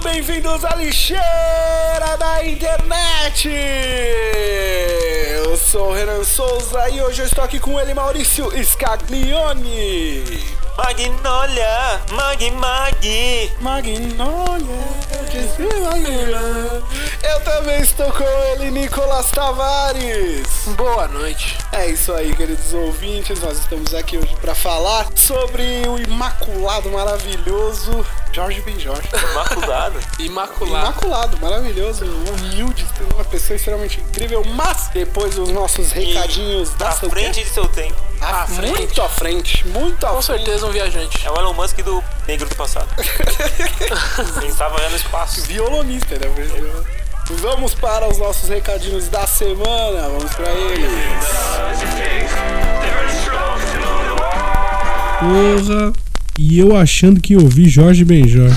bem-vindos à lixeira da internet! Eu sou o Renan Souza e hoje eu estou aqui com ele, Maurício Scaglione. Magnolia, Mag Mag. Magnolia, eu também estou com ele, Nicolas Tavares. Boa noite. É isso aí, queridos ouvintes. Nós estamos aqui hoje para falar sobre o imaculado, maravilhoso Jorge Ben Jorge. Imaculado. Imaculado. Imaculado, maravilhoso, humilde, uma pessoa extremamente incrível. Mas depois dos nossos recadinhos da À frente de seu tempo. à À frente. muito à frente, muito à Com frente. certeza um viajante. É o Elon Musk do negro do passado. Ele estava olhando o espaço. Violonista, né? Vamos para os nossos recadinhos da semana. Vamos para eles. Usa e eu achando que ouvi Jorge Benjor.